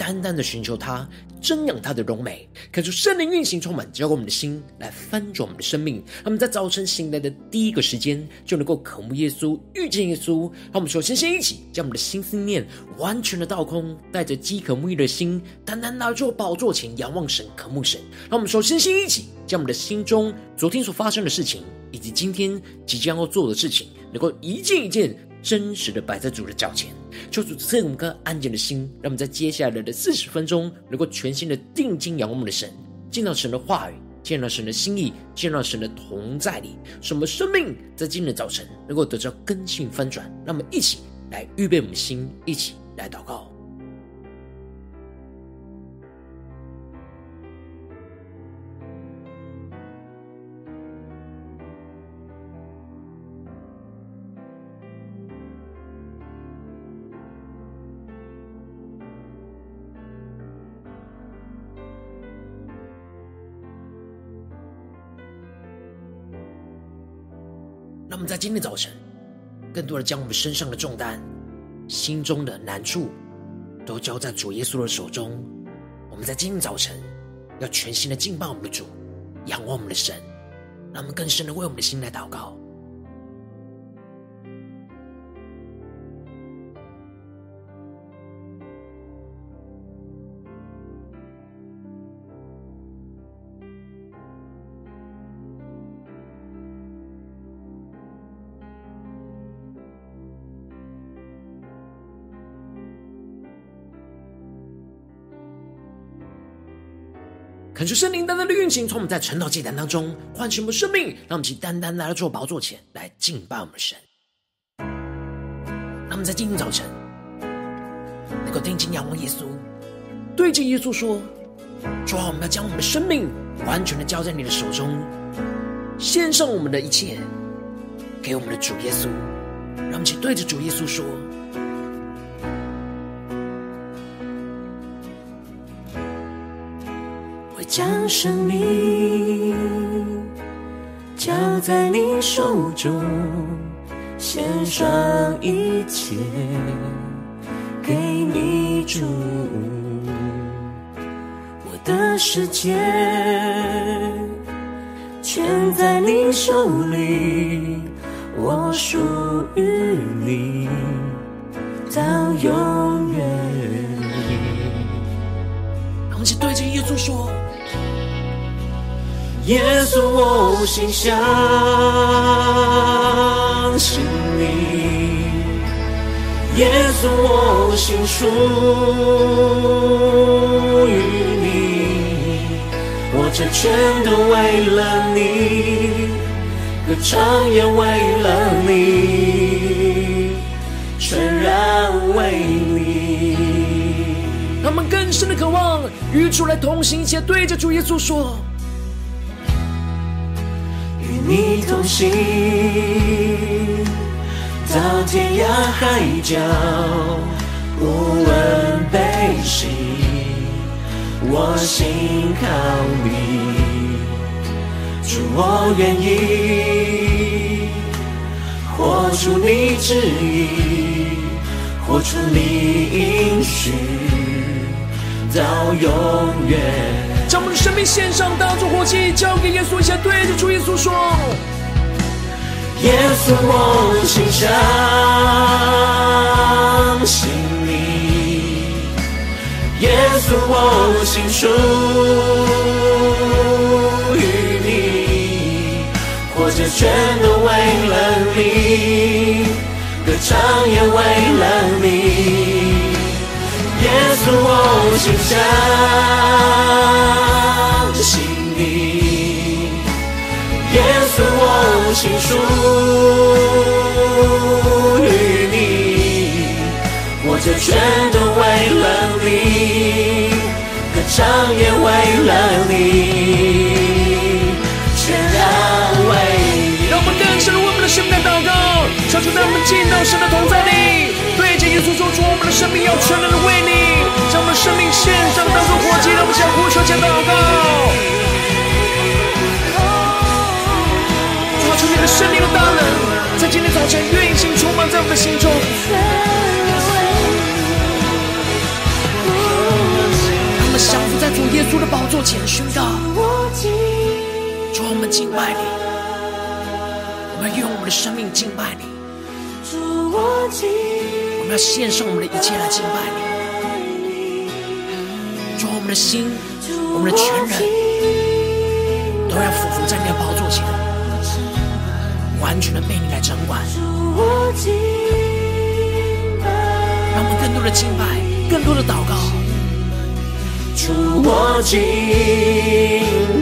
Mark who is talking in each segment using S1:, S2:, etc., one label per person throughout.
S1: 单单的寻求他，瞻仰他的荣美，看出圣灵运行充满，浇灌我们的心，来翻转我们的生命。让我们在早晨醒来的第一个时间，就能够渴慕耶稣、遇见耶稣。让我们首先先一起将我们的心思念完全的倒空，带着饥渴沐浴的心，单单拿出宝座前仰望神、渴慕神。让我们首先先一起将我们的心中昨天所发生的事情，以及今天即将要做的事情，能够一件一件。真实的摆在主的脚前，求主赐我们颗安静的心，让我们在接下来的四十分钟，能够全心的定睛仰望我们的神，见到神的话语，见到神的心意，见到神的同在里，什么生命在今天的早晨能够得到根性翻转。让我们一起来预备我们的心，一起来祷告。我们在今天早晨，更多的将我们身上的重担、心中的难处，都交在主耶稣的手中。我们在今天早晨，要全新的敬拜我们的主，仰望我们的神，让我们更深的为我们的心来祷告。恳求圣灵单单的运行，从我们在晨祷祭坛当中唤醒我们生命，让我们去单单来到主宝座前来敬拜我们神。让我们在今天早晨能够定睛仰望耶稣，对着耶稣说：“主啊，我们要将我们的生命完全的交在你的手中，献上我们的一切给我们的主耶稣。”让我们去对着主耶稣说。
S2: 将生命交在你手中，献上一切给你主。我的世界全在你手里，我属于你到永
S1: 远。我们对着耶稣说。
S2: 耶稣，我心相信你；耶稣，我心属于你。我这全都为了你，歌唱也为了你，全然为你。
S1: 他们更深的渴望与主来同行，且对着主耶稣说。
S2: 你同行到天涯海角，无问悲喜，我心靠你。主，我愿意活出你旨意，活出你应许，到永远。
S1: 将我们的生命献上，当作活祭，交给耶稣，一下对着主耶稣说：
S2: 耶稣，我心相信你；耶稣，我心属于你，活着全都为了你，歌唱也为了你。耶稣，我心相信你，也诉我。心属于你，我这全都为了你，歌唱也为了你，全然为你。
S1: 让我们更深入我们的生命祷告，求主带我们进到神的同在里，对着耶稣说出我们的生命要全然的前祷告。主，求你的圣灵的大能，在今天早晨运行充满在我们的心中。他们降伏在主耶稣的宝座前宣告。主，我们敬拜你，我们用我们的生命敬拜你。我们要献上我们的一切来敬拜你。主，我们的心我们的全人都要俯伏在你的宝座前。完全的被你来掌管，让我们更多的敬拜，更多的祷告。
S2: 主我敬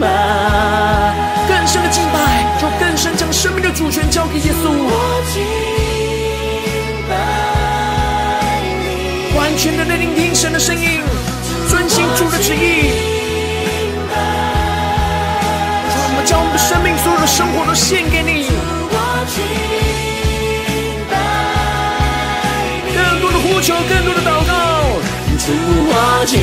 S2: 拜，
S1: 更深的敬拜，就更深将生命的主权交给耶稣。完全的聆听神的声音，遵行主的旨意。生命、所有的生活都献给你。更多的呼求，更多的祷告，
S2: 主我敬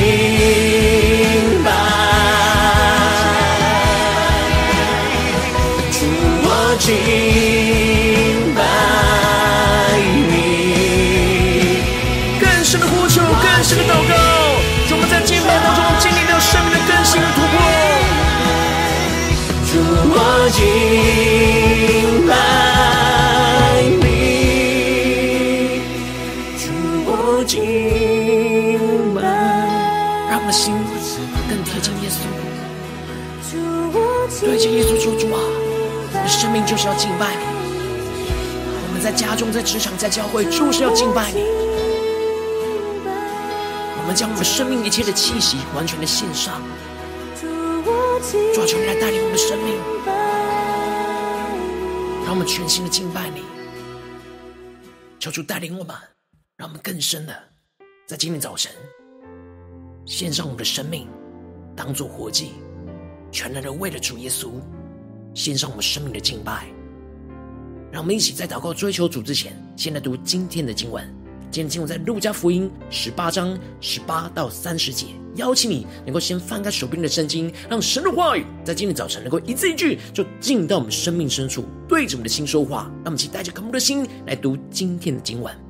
S2: 让我们心
S1: 更
S2: 贴近耶稣
S1: 对着耶稣求：“主啊，你的生命就是要敬拜你。我们在家中、在职场、在教会，就是要敬拜你。我们将我们生命一切的气息完全的献上，主啊，求你来带领我们的生命，让我们全心的敬拜你。求主带领我们，让我们更深的在今天早晨献上我们的生命，当作活祭。”全然的为了主耶稣献上我们生命的敬拜，让我们一起在祷告追求主之前，先来读今天的经文。今天经文在路加福音十八章十八到三十节。邀请你能够先翻开手边的圣经，让神的话语在今天早晨能够一字一句就进到我们生命深处，对着我们的心说话。让我们一起带着渴慕的心来读今天的经文。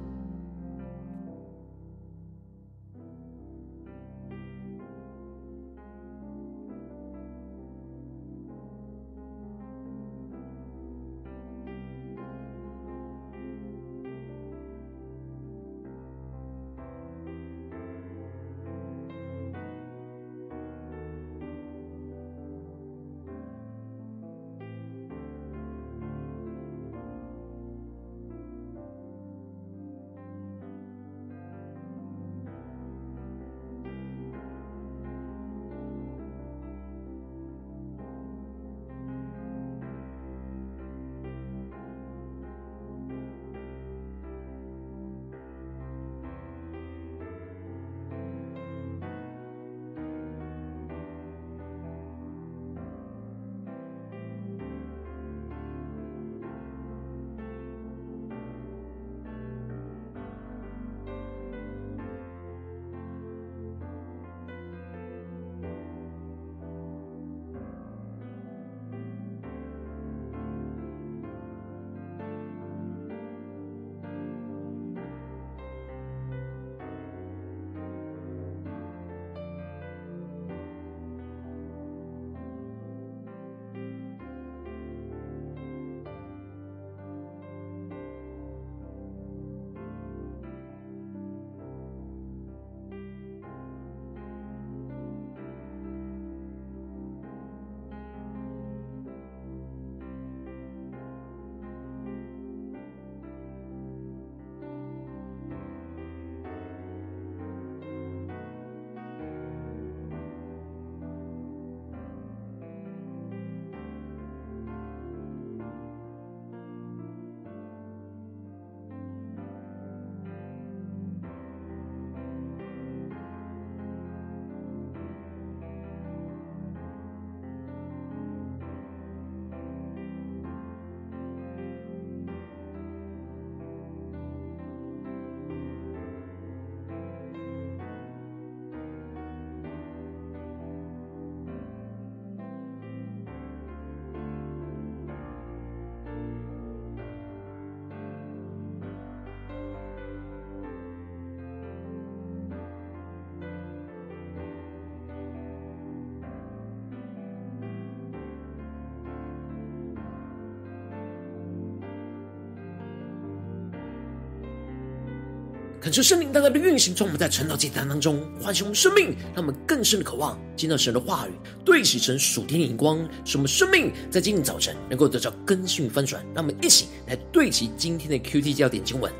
S1: 恳求圣灵大大的运行，从我们在晨祷祭坛当中唤醒我们生命，让我们更深的渴望见到神的话语，对齐神属天的眼光，使我们生命在今天早晨能够得到更新与翻转。让我们一起来对齐今天的 QT 焦点经文，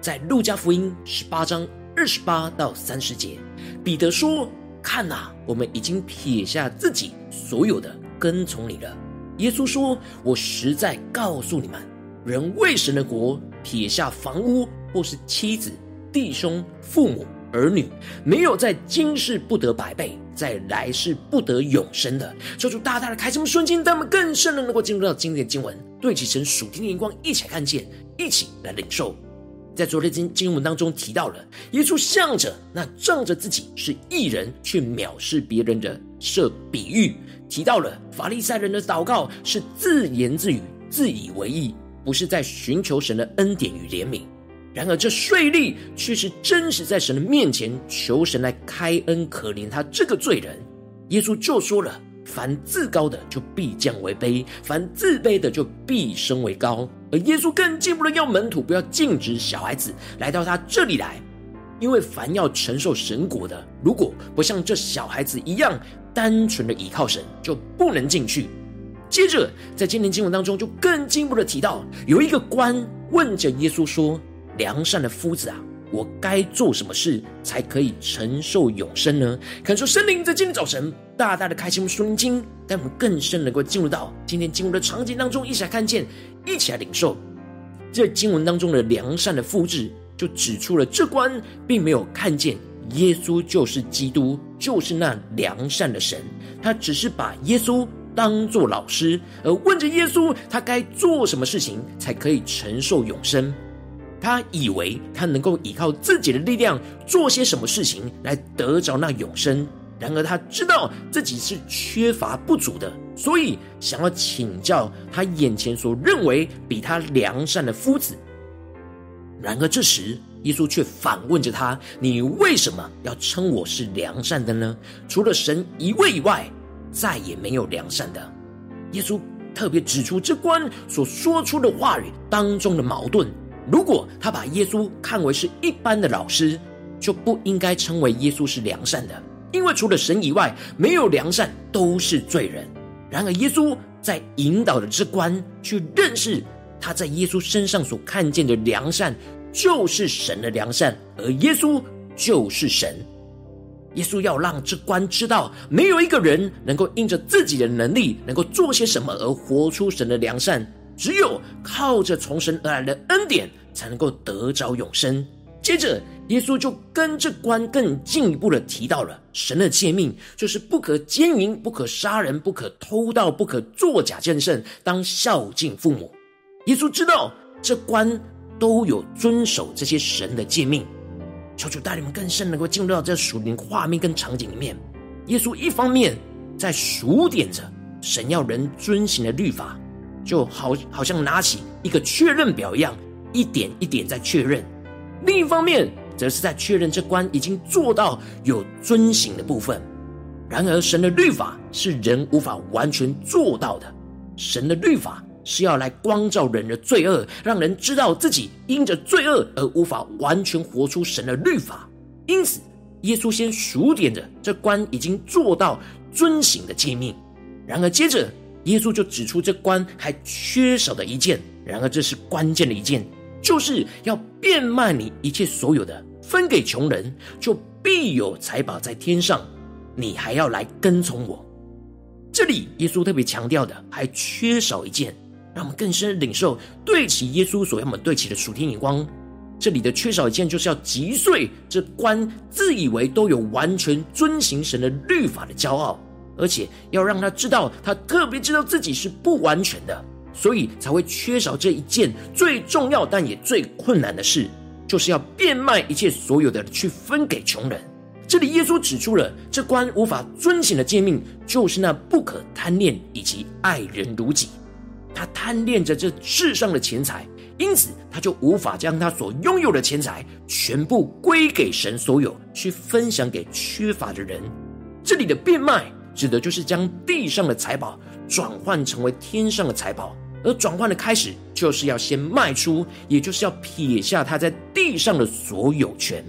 S1: 在路加福音十八章二十八到三十节，彼得说：“看呐，我们已经撇下自己所有的，跟从你了。”耶稣说：“我实在告诉你们，人为神的国撇下房屋或是妻子。”弟兄、父母、儿女，没有在今世不得百倍，在来世不得永生的。求主大大的开什么瞬间，他们更深的能够进入到今天的经文，对齐神属天的眼光，一起来看见，一起来领受。在昨天经经文当中提到了，耶稣向着那仗着自己是义人却藐视别人的设比喻，提到了法利赛人的祷告是自言自语、自以为意，不是在寻求神的恩典与怜悯。然而，这税吏却是真实在神的面前求神来开恩可怜他这个罪人。耶稣就说了：“凡自高的就必降为卑，凡自卑的就必升为高。”而耶稣更进一步的要门徒不要禁止小孩子来到他这里来，因为凡要承受神果的，如果不像这小孩子一样单纯的倚靠神，就不能进去。接着，在今天经文当中，就更进一步的提到，有一个官问着耶稣说。良善的夫子啊，我该做什么事才可以承受永生呢？恳求圣灵在今天早晨大大的开启我们属灵经，让我们更深能够进入到今天经文的场景当中，一起来看见，一起来领受。这经文当中的良善的夫子，就指出了这关并没有看见耶稣就是基督，就是那良善的神，他只是把耶稣当做老师，而问着耶稣，他该做什么事情才可以承受永生。他以为他能够依靠自己的力量做些什么事情来得着那永生，然而他知道自己是缺乏不足的，所以想要请教他眼前所认为比他良善的夫子。然而这时耶稣却反问着他：“你为什么要称我是良善的呢？除了神一位以外，再也没有良善的。”耶稣特别指出这官所说出的话语当中的矛盾。如果他把耶稣看为是一般的老师，就不应该称为耶稣是良善的，因为除了神以外，没有良善都是罪人。然而，耶稣在引导的这官去认识他在耶稣身上所看见的良善，就是神的良善，而耶稣就是神。耶稣要让这官知道，没有一个人能够因着自己的能力能够做些什么而活出神的良善。只有靠着从神而来的恩典，才能够得着永生。接着，耶稣就跟这官更进一步的提到了神的诫命，就是不可奸淫、不可杀人、不可偷盗、不可作假见证，当孝敬父母。耶稣知道这官都有遵守这些神的诫命，求主带领我们更深能够进入到这属灵画面跟场景里面。耶稣一方面在数点着神要人遵行的律法。就好，好像拿起一个确认表一样，一点一点在确认。另一方面，则是在确认这官已经做到有遵行的部分。然而，神的律法是人无法完全做到的。神的律法是要来光照人的罪恶，让人知道自己因着罪恶而无法完全活出神的律法。因此，耶稣先数点着这官已经做到遵行的诫命。然而，接着。耶稣就指出这官还缺少的一件，然而这是关键的一件，就是要变卖你一切所有的，分给穷人，就必有财宝在天上。你还要来跟从我。这里耶稣特别强调的还缺少一件，让我们更深领受对齐耶稣所要我们对齐的属天眼光。这里的缺少一件，就是要击碎这官自以为都有完全遵行神的律法的骄傲。而且要让他知道，他特别知道自己是不完全的，所以才会缺少这一件最重要但也最困难的事，就是要变卖一切所有的去分给穷人。这里耶稣指出了这官无法遵行的诫命，就是那不可贪恋以及爱人如己。他贪恋着这世上的钱财，因此他就无法将他所拥有的钱财全部归给神所有，去分享给缺乏的人。这里的变卖。指的就是将地上的财宝转换成为天上的财宝，而转换的开始，就是要先卖出，也就是要撇下他在地上的所有权，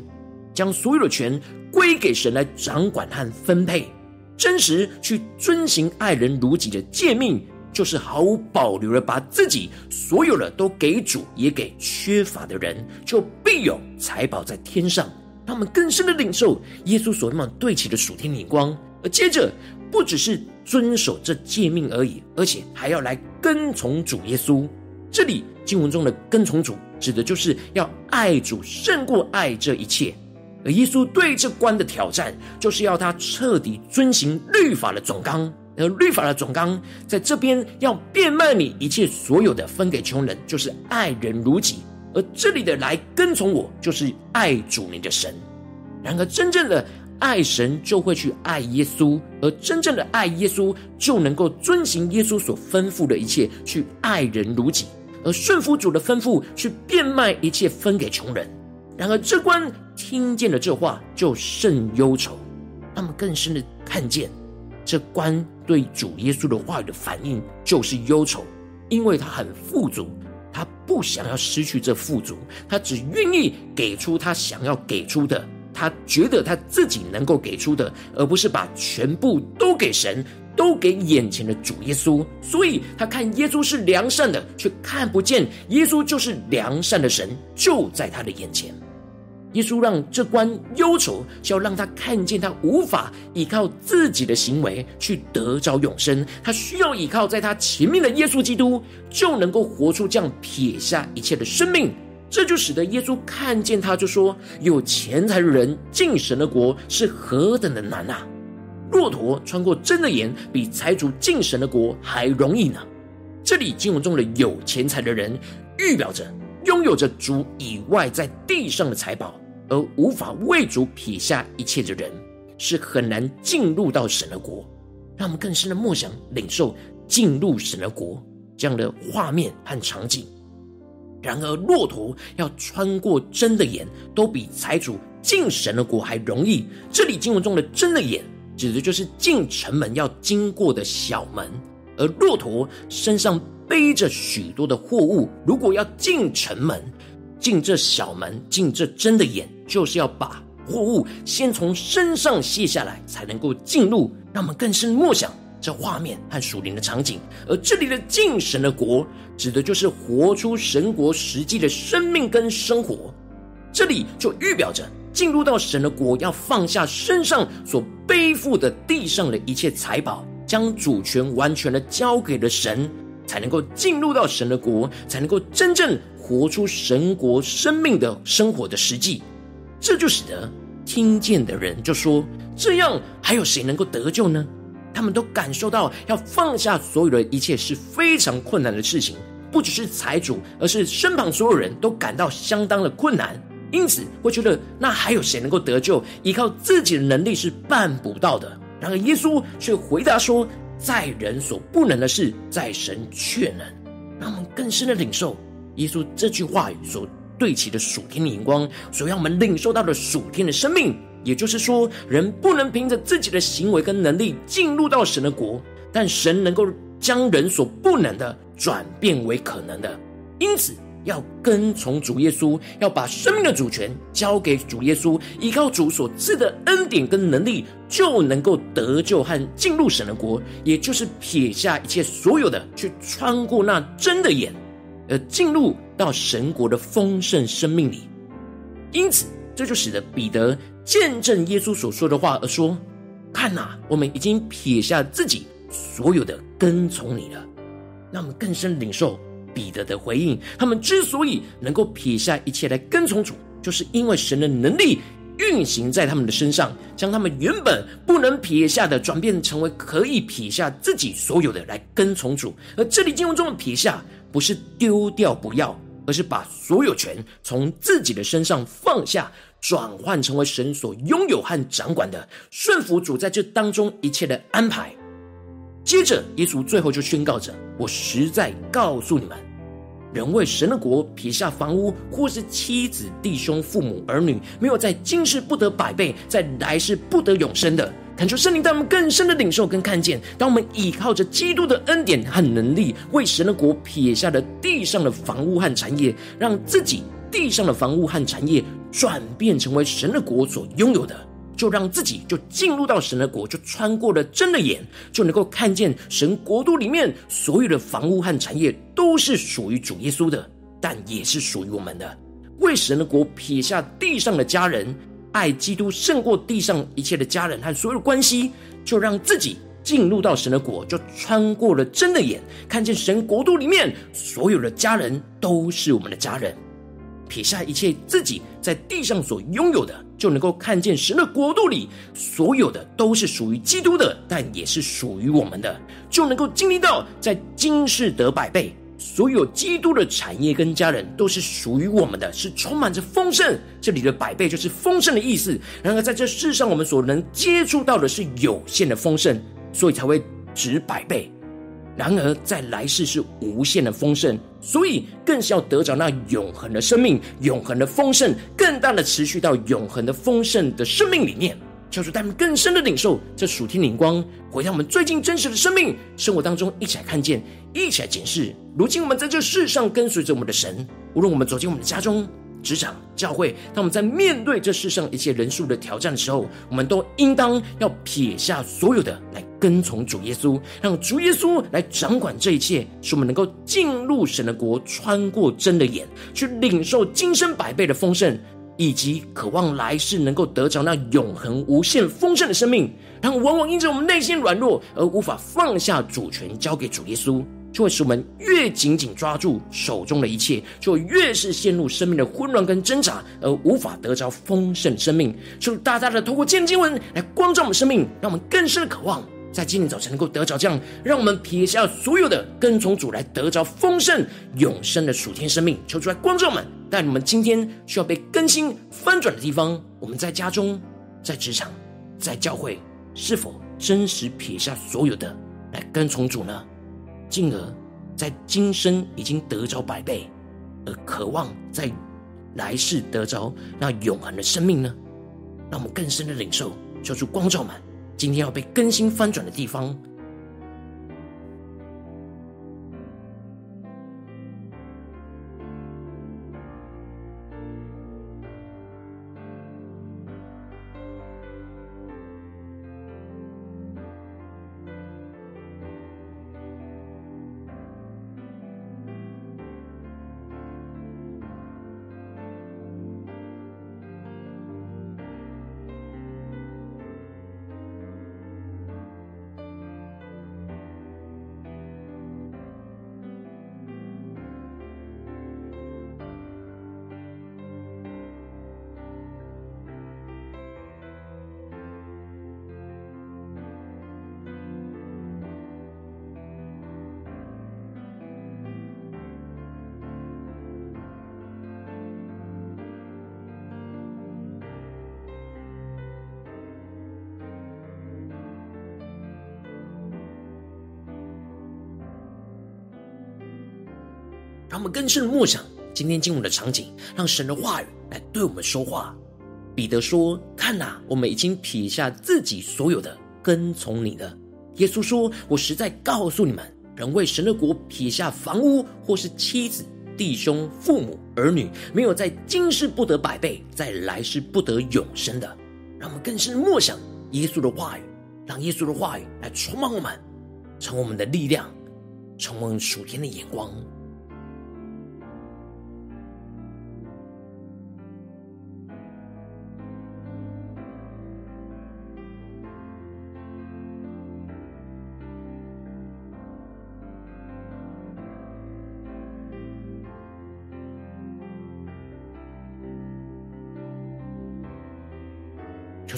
S1: 将所有的权归给神来掌管和分配，真实去遵行爱人如己的诫命，就是毫无保留的把自己所有的都给主，也给缺乏的人，就必有财宝在天上。他们更深的领受耶稣所要对齐的属天眼光，而接着不只是遵守这诫命而已，而且还要来跟从主耶稣。这里经文中的跟从主，指的就是要爱主胜过爱这一切。而耶稣对这关的挑战，就是要他彻底遵行律法的总纲。而律法的总纲，在这边要变卖你一切所有的，分给穷人，就是爱人如己。而这里的来跟从我，就是爱主你的神。然而，真正的爱神，就会去爱耶稣；而真正的爱耶稣，就能够遵行耶稣所吩咐的一切，去爱人如己，而顺服主的吩咐，去变卖一切，分给穷人。然而，这关听见了这话，就甚忧愁。他们更深的看见，这关对主耶稣的话语的反应，就是忧愁，因为他很富足。他不想要失去这富足，他只愿意给出他想要给出的，他觉得他自己能够给出的，而不是把全部都给神，都给眼前的主耶稣。所以，他看耶稣是良善的，却看不见耶稣就是良善的神，就在他的眼前。耶稣让这关忧愁，是要让他看见他无法依靠自己的行为去得着永生，他需要依靠在他前面的耶稣基督，就能够活出这样撇下一切的生命。这就使得耶稣看见他，就说：“有钱财的人进神的国是何等的难啊！骆驼穿过针的眼，比财主进神的国还容易呢。”这里经文中的有钱财的人，预表着拥有着主以外在地上的财宝。而无法为主撇下一切的人，是很难进入到神的国。让我们更深的默想、领受进入神的国这样的画面和场景。然而，骆驼要穿过针的眼，都比财主进神的国还容易。这里经文中的针的眼，指的就是进城门要经过的小门。而骆驼身上背着许多的货物，如果要进城门，进这小门，进这针的眼，就是要把货物先从身上卸下来，才能够进入。让我们更深默想这画面和属灵的场景。而这里的进神的国，指的就是活出神国实际的生命跟生活。这里就预表着进入到神的国，要放下身上所背负的地上的一切财宝，将主权完全的交给了神，才能够进入到神的国，才能够真正。活出神国生命的生活的实际，这就使得听见的人就说：“这样还有谁能够得救呢？”他们都感受到要放下所有的一切是非常困难的事情，不只是财主，而是身旁所有人都感到相当的困难，因此会觉得那还有谁能够得救？依靠自己的能力是办不到的。然而耶稣却回答说：“在人所不能的事，在神却能。”让我们更深的领受。耶稣这句话语所对齐的属天的眼光，所让我们领受到的属天的生命，也就是说，人不能凭着自己的行为跟能力进入到神的国，但神能够将人所不能的转变为可能的。因此，要跟从主耶稣，要把生命的主权交给主耶稣，依靠主所赐的恩典跟能力，就能够得救和进入神的国，也就是撇下一切所有的，去穿过那真的眼。而进入到神国的丰盛生命里，因此这就使得彼得见证耶稣所说的话，而说：“看呐，我们已经撇下自己所有的，跟从你了。”让我们更深领受彼得的回应。他们之所以能够撇下一切来跟从主，就是因为神的能力运行在他们的身上，将他们原本不能撇下的，转变成为可以撇下自己所有的来跟从主。而这里经文中的撇下。不是丢掉不要，而是把所有权从自己的身上放下，转换成为神所拥有和掌管的，顺服主在这当中一切的安排。接着，耶稣最后就宣告着：“我实在告诉你们，人为神的国撇下房屋，或是妻子、弟兄、父母、儿女，没有在今世不得百倍，在来世不得永生的。”恳求圣灵带我们更深的领受跟看见。当我们依靠着基督的恩典和能力，为神的国撇下了地上的房屋和产业，让自己地上的房屋和产业转变成为神的国所拥有的，就让自己就进入到神的国，就穿过了真的眼，就能够看见神国度里面所有的房屋和产业都是属于主耶稣的，但也是属于我们的。为神的国撇下地上的家人，爱基督胜过地上一切的家人和所有关系，就让自己进入到神的国，就穿过了真的眼，看见神国度里面所有的家人都是我们的家人。撇下一切自己在地上所拥有的，就能够看见神的国度里所有的都是属于基督的，但也是属于我们的，就能够经历到在今世得百倍。所有基督的产业跟家人都是属于我们的，是充满着丰盛。这里的百倍就是丰盛的意思。然而在这世上，我们所能接触到的是有限的丰盛，所以才会值百倍。然而在来世是无限的丰盛，所以更是要得着那永恒的生命、永恒的丰盛，更大的持续到永恒的丰盛的生命里面。求主带们更深的领受这属天灵光，回到我们最近真实的生命生活当中，一起来看见，一起来检视。如今我们在这世上跟随着我们的神，无论我们走进我们的家中、职场、教会，当我们在面对这世上一切人数的挑战的时候，我们都应当要撇下所有的来跟从主耶稣，让主耶稣来掌管这一切，使我们能够进入神的国，穿过真的眼，去领受今生百倍的丰盛。以及渴望来世能够得着那永恒无限丰盛的生命，然后往往因着我们内心软弱而无法放下主权交给主耶稣，就会使我们越紧紧抓住手中的一切，就越是陷入生命的混乱跟挣扎，而无法得着丰盛生命。就大大的透过见经文来光照我们生命，让我们更深的渴望。在今天早晨能够得着这样，让我们撇下所有的，跟从主来得着丰盛永生的属天生命。求主来光照我们，但你们今天需要被更新翻转的地方，我们在家中、在职场、在教会，是否真实撇下所有的来跟从主呢？进而在今生已经得着百倍，而渴望在来世得着那永恒的生命呢？让我们更深的领受，求主光照们。今天要被更新翻转的地方。让我们更深的默想今天经文的场景，让神的话语来对我们说话。彼得说：“看呐，我们已经撇下自己所有的，跟从你了。”耶稣说：“我实在告诉你们，人为神的国撇下房屋，或是妻子、弟兄、父母、儿女，没有在今世不得百倍，在来世不得永生的。”让我们更深的默想耶稣的话语，让耶稣的话语来充满我们，成为我们的力量，成为属天的眼光。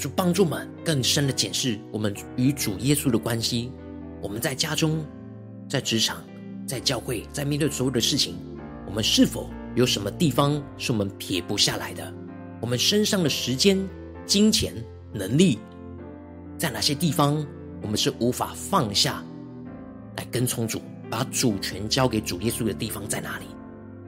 S1: 主帮助我们更深的检视我们与主耶稣的关系。我们在家中、在职场、在教会，在面对所有的事情，我们是否有什么地方是我们撇不下来的？我们身上的时间、金钱、能力，在哪些地方我们是无法放下来跟从主，把主权交给主耶稣的地方在哪里？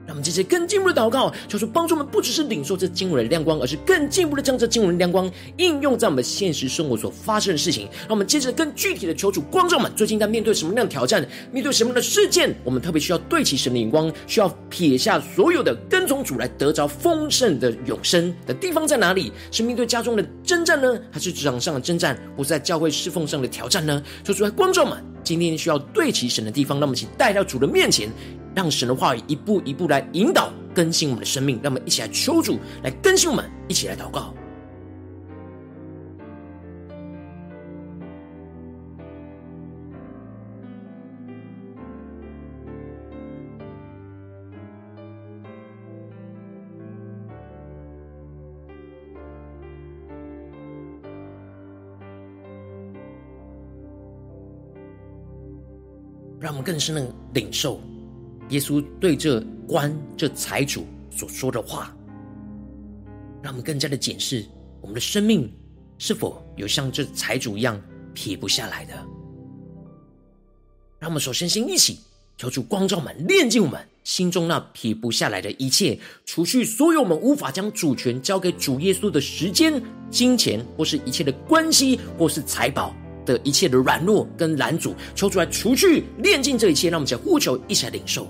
S1: 让我们接着更进一步的祷告，求主帮助我们，不只是领受这经文的亮光，而是更进一步的将这经文的亮光应用在我们现实生活所发生的事情。让我们接着更具体的求主光照们，最近在面对什么样的挑战，面对什么样的事件，我们特别需要对齐神的眼光，需要撇下所有的跟从主来得着丰盛的永生的地方在哪里？是面对家中的征战呢，还是职场上的征战，或是在教会侍奉上的挑战呢？求主来光照们，今天需要对齐神的地方，让我们请带到主的面前。让神的话语一步一步来引导更新我们的生命，让我们一起来求主来更新我们，一起来祷告。让我们更深的领受。耶稣对这官、这财主所说的话，让我们更加的检视我们的生命是否有像这财主一样撇不下来的。让我们首先先一起求主光照我们，炼净我们心中那撇不下来的一切，除去所有我们无法将主权交给主耶稣的时间、金钱，或是一切的关系，或是财宝的一切的软弱跟拦阻，求出来除去、炼尽这一切。让我们在呼求，一起来领受。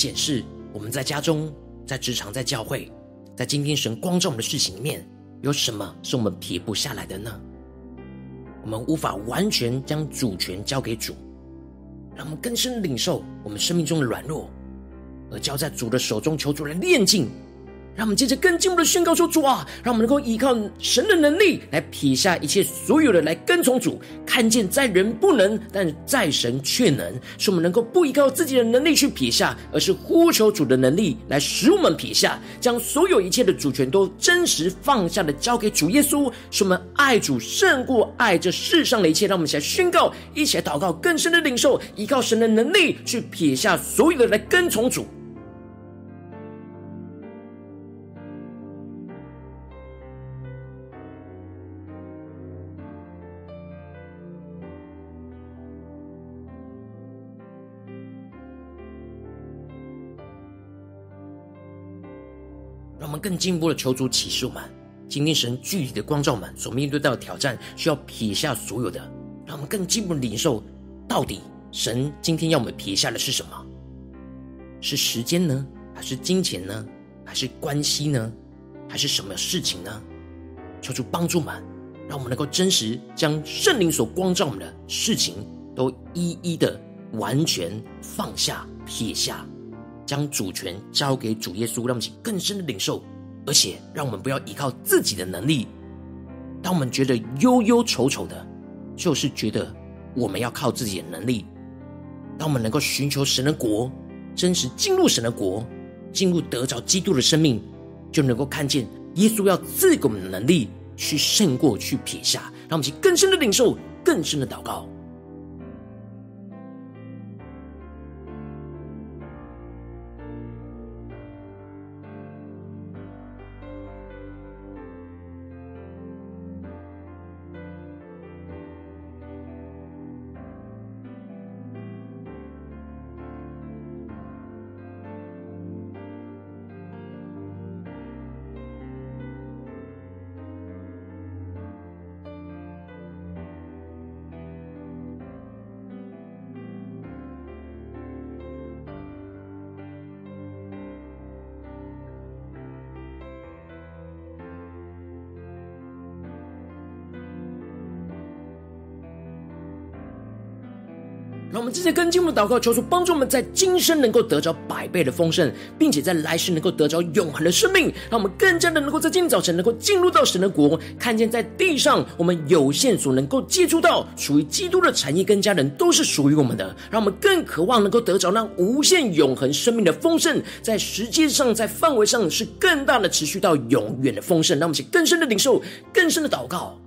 S1: 检视，我们在家中、在职场、在教会，在今天神光照我们的事情里面，有什么是我们撇不下来的呢？我们无法完全将主权交给主，让我们更深领受我们生命中的软弱，而交在主的手中，求主来炼净。让我们接着更进一步的宣告说：“主啊，让我们能够依靠神的能力来撇下一切所有的，来跟从主。看见在人不能，但在神却能。使我们能够不依靠自己的能力去撇下，而是呼求主的能力来使我们撇下，将所有一切的主权都真实放下的交给主耶稣。使我们爱主胜过爱这世上的一切。让我们一起来宣告，一起来祷告，更深的领受，依靠神的能力去撇下所有的来跟从主。”更进一步的求主启示我们，今天神具体的光照们所面对到的挑战，需要撇下所有的。让我们更进一步的领受，到底神今天要我们撇下的是什么？是时间呢？还是金钱呢？还是关系呢？还是什么事情呢？求主帮助我们，让我们能够真实将圣灵所光照我们的事情，都一一的完全放下、撇下。将主权交给主耶稣，让我们更深的领受，而且让我们不要依靠自己的能力。当我们觉得忧忧愁愁的，就是觉得我们要靠自己的能力。当我们能够寻求神的国，真实进入神的国，进入得着基督的生命，就能够看见耶稣要赐给我们的能力，去胜过，去撇下，让我们去更深的领受，更深的祷告。让我们直接跟进我们祷告，求主帮助我们在今生能够得着百倍的丰盛，并且在来世能够得着永恒的生命。让我们更加的能够在今天早晨能够进入到神的国，看见在地上我们有限所能够接触到属于基督的产业跟家人都是属于我们的。让我们更渴望能够得着那无限永恒生命的丰盛，在时间上、在范围上是更大的持续到永远的丰盛。让我们去更深的领受、更深的祷告。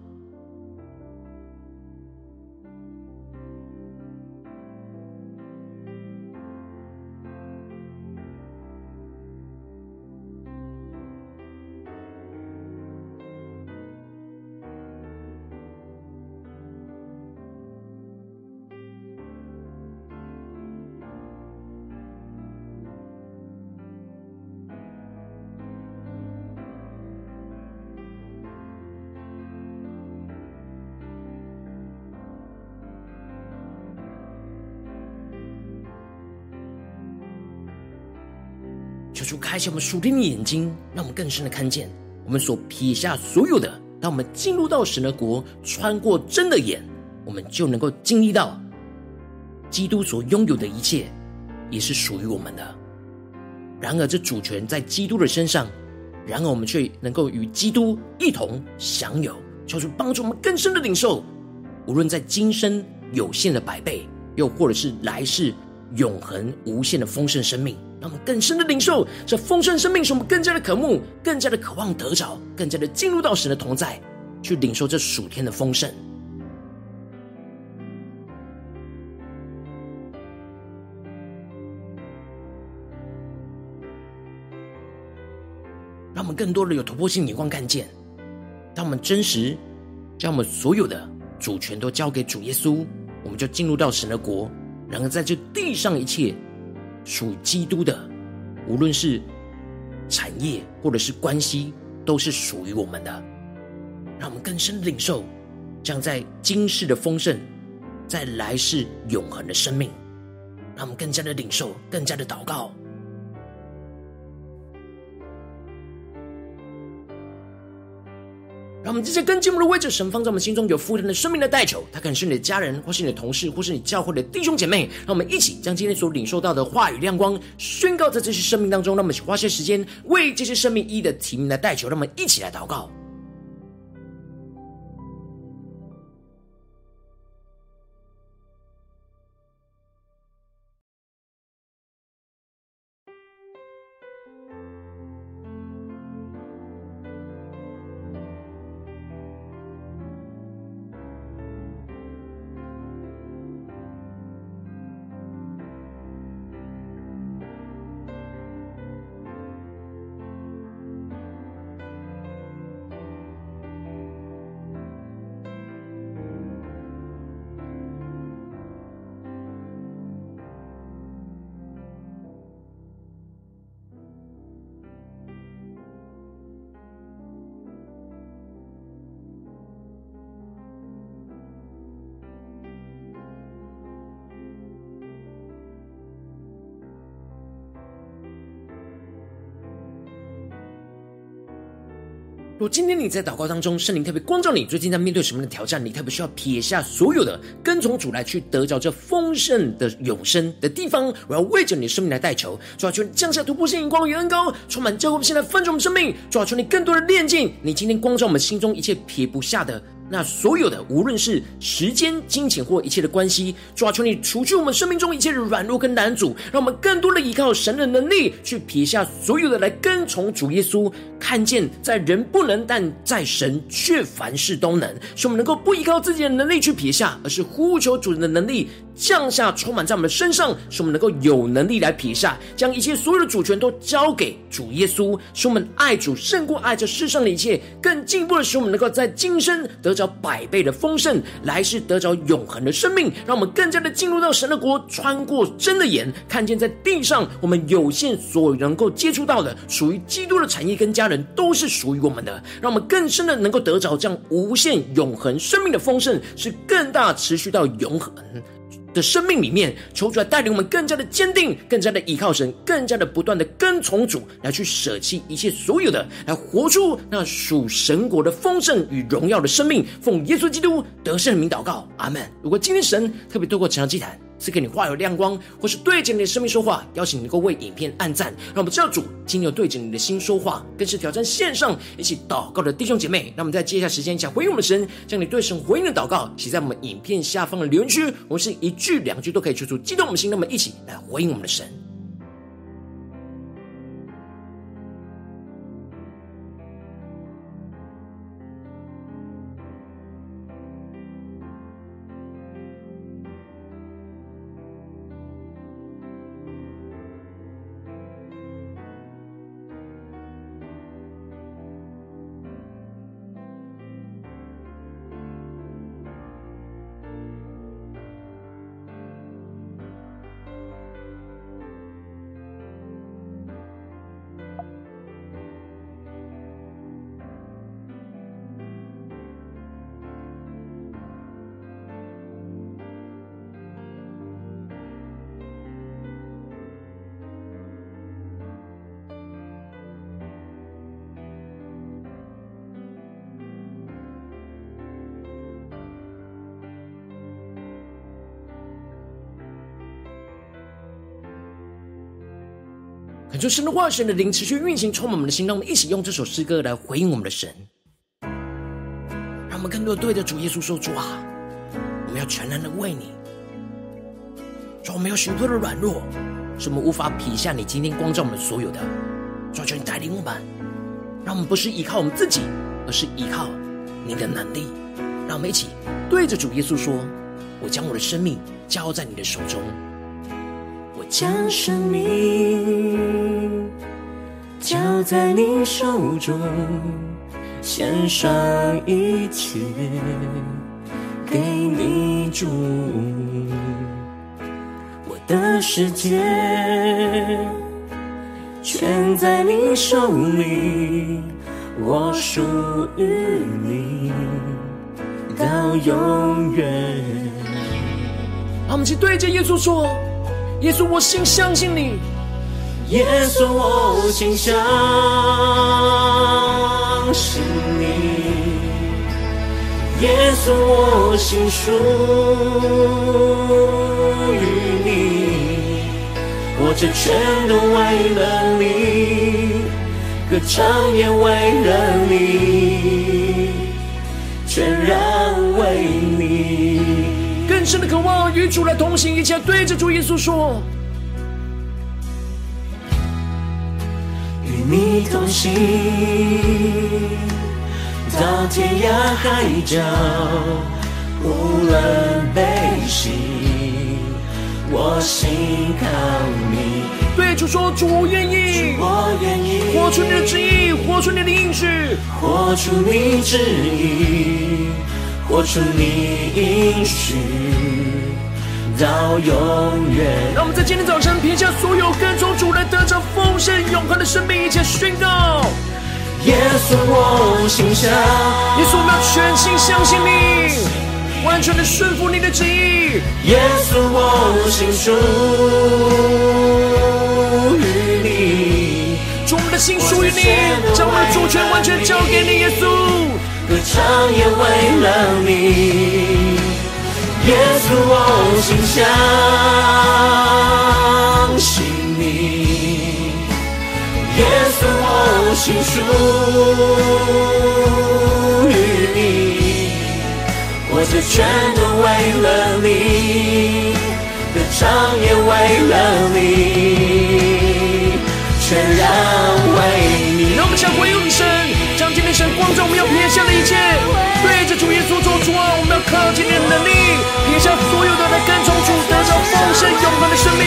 S1: 求主开启我们属灵的眼睛，让我们更深的看见，我们所撇下所有的，当我们进入到神的国，穿过真的眼，我们就能够经历到基督所拥有的一切，也是属于我们的。然而，这主权在基督的身上，然而我们却能够与基督一同享有。求主帮助我们更深的领受，无论在今生有限的百倍，又或者是来世永恒无限的丰盛生命。让我们更深的领受这丰盛生命，使我们更加的渴慕，更加的渴望得着，更加的进入到神的同在，去领受这属天的丰盛。让我们更多的有突破性眼光看见，当我们真实将我们所有的主权都交给主耶稣，我们就进入到神的国。然而在这地上一切。属基督的，无论是产业或者是关系，都是属于我们的。让我们更深领受，将在今世的丰盛，在来世永恒的生命。让我们更加的领受，更加的祷告。让我们直接跟进我们的位置，神放在我们心中有负担的生命的代求，他可能是你的家人，或是你的同事，或是你教会的弟兄姐妹。让我们一起将今天所领受到的话语亮光宣告在这些生命当中。让我们花些时间为这些生命一一的提名来代求。让我们一起来祷告。如今天你在祷告当中，圣灵特别光照你，最近在面对什么样的挑战？你特别需要撇下所有的，跟从主来去得着这丰盛的永生的地方。我要为着你的生命来代求，主啊，求降下突破性眼光与恩膏，充满教会现在翻转我们生命。主啊，求你更多的炼净你今天光照我们心中一切撇不下的。那所有的，无论是时间、金钱或一切的关系，主啊，求你除去我们生命中一切的软弱跟难阻，让我们更多的依靠神的能力，去撇下所有的来跟从主耶稣。看见在人不能，但在神却凡事都能。使我们能够不依靠自己的能力去撇下，而是呼求主人的能力降下，充满在我们的身上，使我们能够有能力来撇下，将一切所有的主权都交给主耶稣。使我们爱主胜过爱这世上的一切，更进一步的使我们能够在今生得着。百倍的丰盛，来世得着永恒的生命，让我们更加的进入到神的国，穿过真的眼，看见在地上我们有限所能够接触到的，属于基督的产业跟家人，都是属于我们的。让我们更深的能够得着这样无限永恒生命的丰盛，是更大持续到永恒的生命里面，求主来带领我们更加的坚定，更加的依靠神，更加的不断的跟从主，来去舍弃一切所有的，来活出那属神国的丰盛与荣耀的生命。奉耶稣基督得胜的名祷告，阿门。如果今天神特别透过这场祭坛，赐给你话有亮光，或是对着你的生命说话，邀请你能够为影片按赞，让我们教主今天有对着你的心说话，更是挑战线上一起祷告的弟兄姐妹。让我们在接下来时间，想回应我们的神，将你对神回应的祷告写在我们影片下方的留言区，我们是一句两句都可以求出激动我们的心，那么一起来回应我们的神。恳求神的话语、神的灵持续运行，充满我们的心，让我们一起用这首诗歌来回应我们的神。让我们更多对着主耶稣说：“主啊，我们要全然的为你。主，我们有许多的软弱，是我们无法撇下你今天光照我们所有的。主，求你带领我们，让我们不是依靠我们自己，而是依靠你的能力。让我们一起对着主耶稣说：我将我的生命交在你的手中。”
S2: 将生命交在你手中，献上一切给你主。我的世界全在你手里，我属于你到永远。
S1: 让我们去对着耶稣说。耶稣，我心相信你。
S2: 耶稣，我心相信你。耶稣，我心属于你。我这全都为了你，歌唱也为了你，全然为你。
S1: 更深的渴望与主来同行，一起来对着主耶稣说：
S2: 与你同行，到天涯海角，无论悲喜，我心靠你。
S1: 对主说：主我愿意，
S2: 我愿意
S1: 活出你的旨意，活出你的应许，
S2: 活出你旨意。活出你应许到永远。
S1: 让我们在今天早晨撇下所有跟从主来得着丰盛永恒的生命，一起宣告：
S2: 耶稣，我心相，
S1: 耶稣，我们要全心相信你，完全的顺服你的旨意。
S2: 耶稣，我心属于你，
S1: 主，我们的心属于你，将我的主权完全交给你，耶稣。
S2: 歌唱也为了你，耶稣，我心相信你，耶稣，我心属于你，我这全都为了你，歌唱也为了你，全然为你。
S1: 让我们向回应神。将今天神光照，我们要撇下能力，撇下所有的来跟从主，得着丰盛永恒的生命。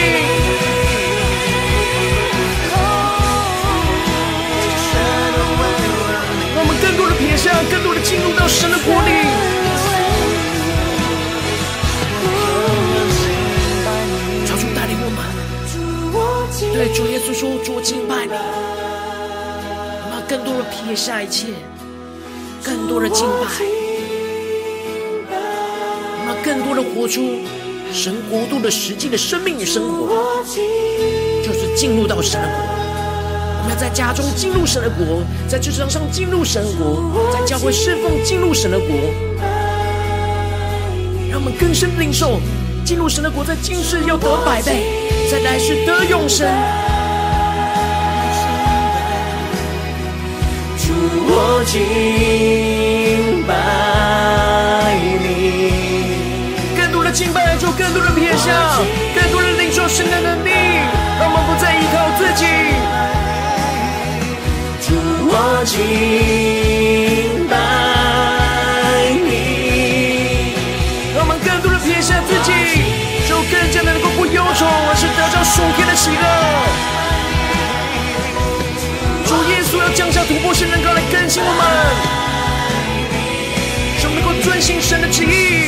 S1: 让我们更多的撇下，更多的进入到神的国里。求主带领我们，对主耶稣说：“主敬拜你。”更多的撇下一切，更多的敬拜，更多的活出神国度的实际的生命与生活，就是进入到神的国。我们要在家中进入神的国，在职场上进入神的国，在教会侍奉进入神的国，让我们更深领受进入神的国，在今世要得百倍，在来世得永生。
S2: 主，我敬拜你。
S1: 敬拜，就更多人撇下，更多人领受神的能力，让我们不再依靠自己。
S2: 我敬拜你。
S1: 让我们更多的撇下自己，就更加的能够不忧愁，而是得到属天的喜乐。主耶稣要降下突破性能够来更新我们，使我们能够遵行神的旨意，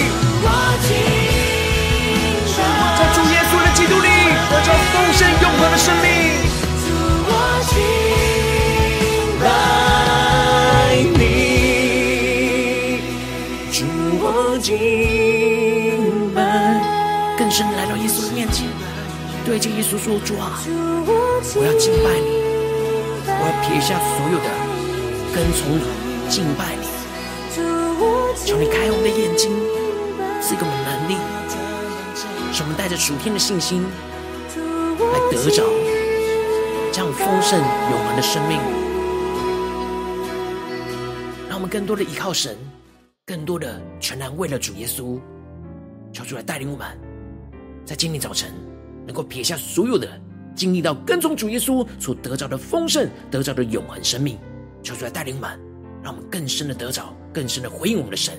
S1: 对着耶稣说：“主啊，我要敬拜你。”我要撇下所有的，跟从你，敬拜你。求你开我们的眼睛，赐给我们能力，使我们带着属天的信心来得着这样丰盛永恒的生命。让我们更多的依靠神，更多的全然为了主耶稣。求主来带领我们，在今天早晨能够撇下所有的。经历到跟从主耶稣所得着的丰盛，得着的永恒生命，求主来带领我们，让我们更深的得着，更深的回应我们的神。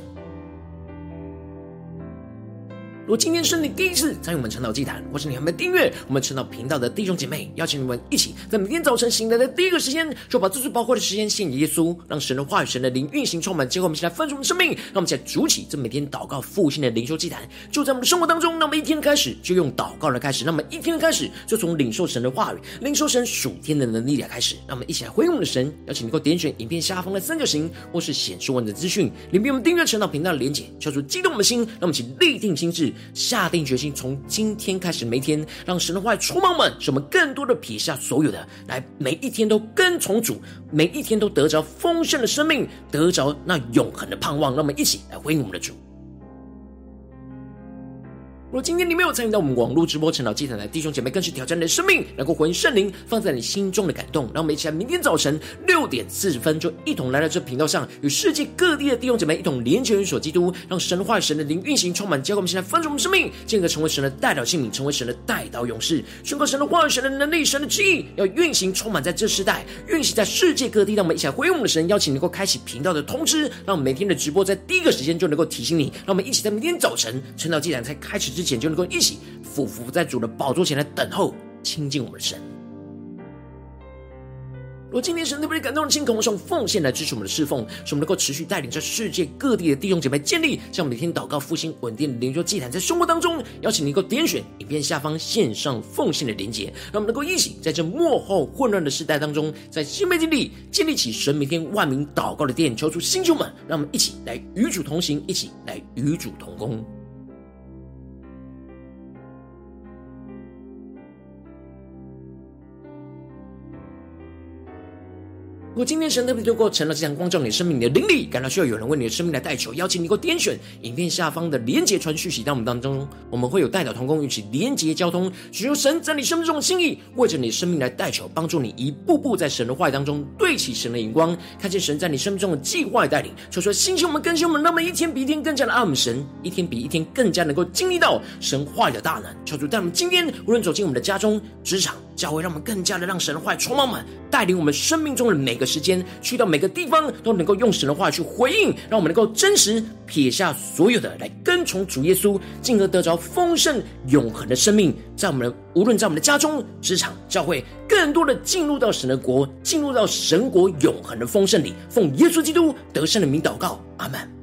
S1: 如果今天是你第一次参与我们晨祷祭坛，或是你还没有订阅我们晨祷频道的弟兄姐妹，邀请你们一起在每天早晨醒来的第一个时间，就把最最宝贵的时间献给耶稣，让神的话语、神的灵运行充满。结果我们一起来分盛我们生命，让我们一起来筑起这每天祷告复兴的灵修祭坛，就在我们的生活当中。那么一天开始就用祷告来开始，那么一天开始就从领受神的话语、领受神属天的能力来开始。那我们一起来回应我们的神，邀请你能够点选影片下方的三角形，或是显示文的资讯，里面我们订阅晨祷频道的连结，叫做激动我们的心，让我们一起立定心智下定决心。从今天开始，每天让神的话语充满我们，使我们更多的撇下所有的，来每一天都跟从主，每一天都得着丰盛的生命，得着那永恒的盼望。让我们一起来回应我们的主。如果今天你没有参与到我们网络直播晨祷祭坛的弟兄姐妹，更是挑战你的生命，能够回应圣灵放在你心中的感动。让我们一起来，明天早晨六点四十分，就一同来到这频道上，与世界各地的弟兄姐妹一同连接、与所基督，让神话、神的灵运行充满。教会我们现在分盛我们生命，进而成为神的代祷器皿，成为神的代祷勇士，宣告神的话语、神的能力、神的旨意，要运行充满在这世代，运行在世界各地。让我们一起来回应我们的神，邀请能够开启频道的通知，让我们每天的直播在第一个时间就能够提醒你。让我们一起在明天早晨晨祷祭坛才开始之前，就能够一起。俯伏在主的宝座前。来等候亲近我们的神。如今天神特别感动的心，渴望用奉献来支持我们的侍奉，使我们能够持续带领着世界各地的弟兄姐妹建立这样每天祷告复兴稳定的灵修祭坛，在生活当中，邀请你能够点选影片下方线上奉献的连结，让我们能够一起在这幕后混乱的时代当中，在新媒体里建立起神每天万名祷告的殿，求出星球们，让我们一起来与主同行，一起来与主同工。如果今天神特别透过晨祷祭坛光照你生命，你的灵力感到需要有人为你的生命来代求，邀请你能够点选影片下方的连结传讯息到我们当中，我们会有代祷同工，一起连结交通，寻求神在你生命中的心意，为着你生命来代求，帮助你一步步在神的话语当中对齐神的眼光，看见神在你生命中的计划带领。求说，星球我们更新我们，那么一天比一天更加的爱我们神，一天比一天更加能够经历到神话语的大能。求主带我们今天无论走进我们的家中、职场、教会，让我们更加的让神的话语充满我们，带领我们生命中的每个时间，去到每个地方都能够用神的话去回应，让我们能够真实撇下所有的来跟从主耶稣，进而得着丰盛永恒的生命。在我们的无论在我们的家中、职场、教会，更多的进入到神的国，进入到神国永恒的丰盛里。奉耶稣基督得胜的名祷告，阿门。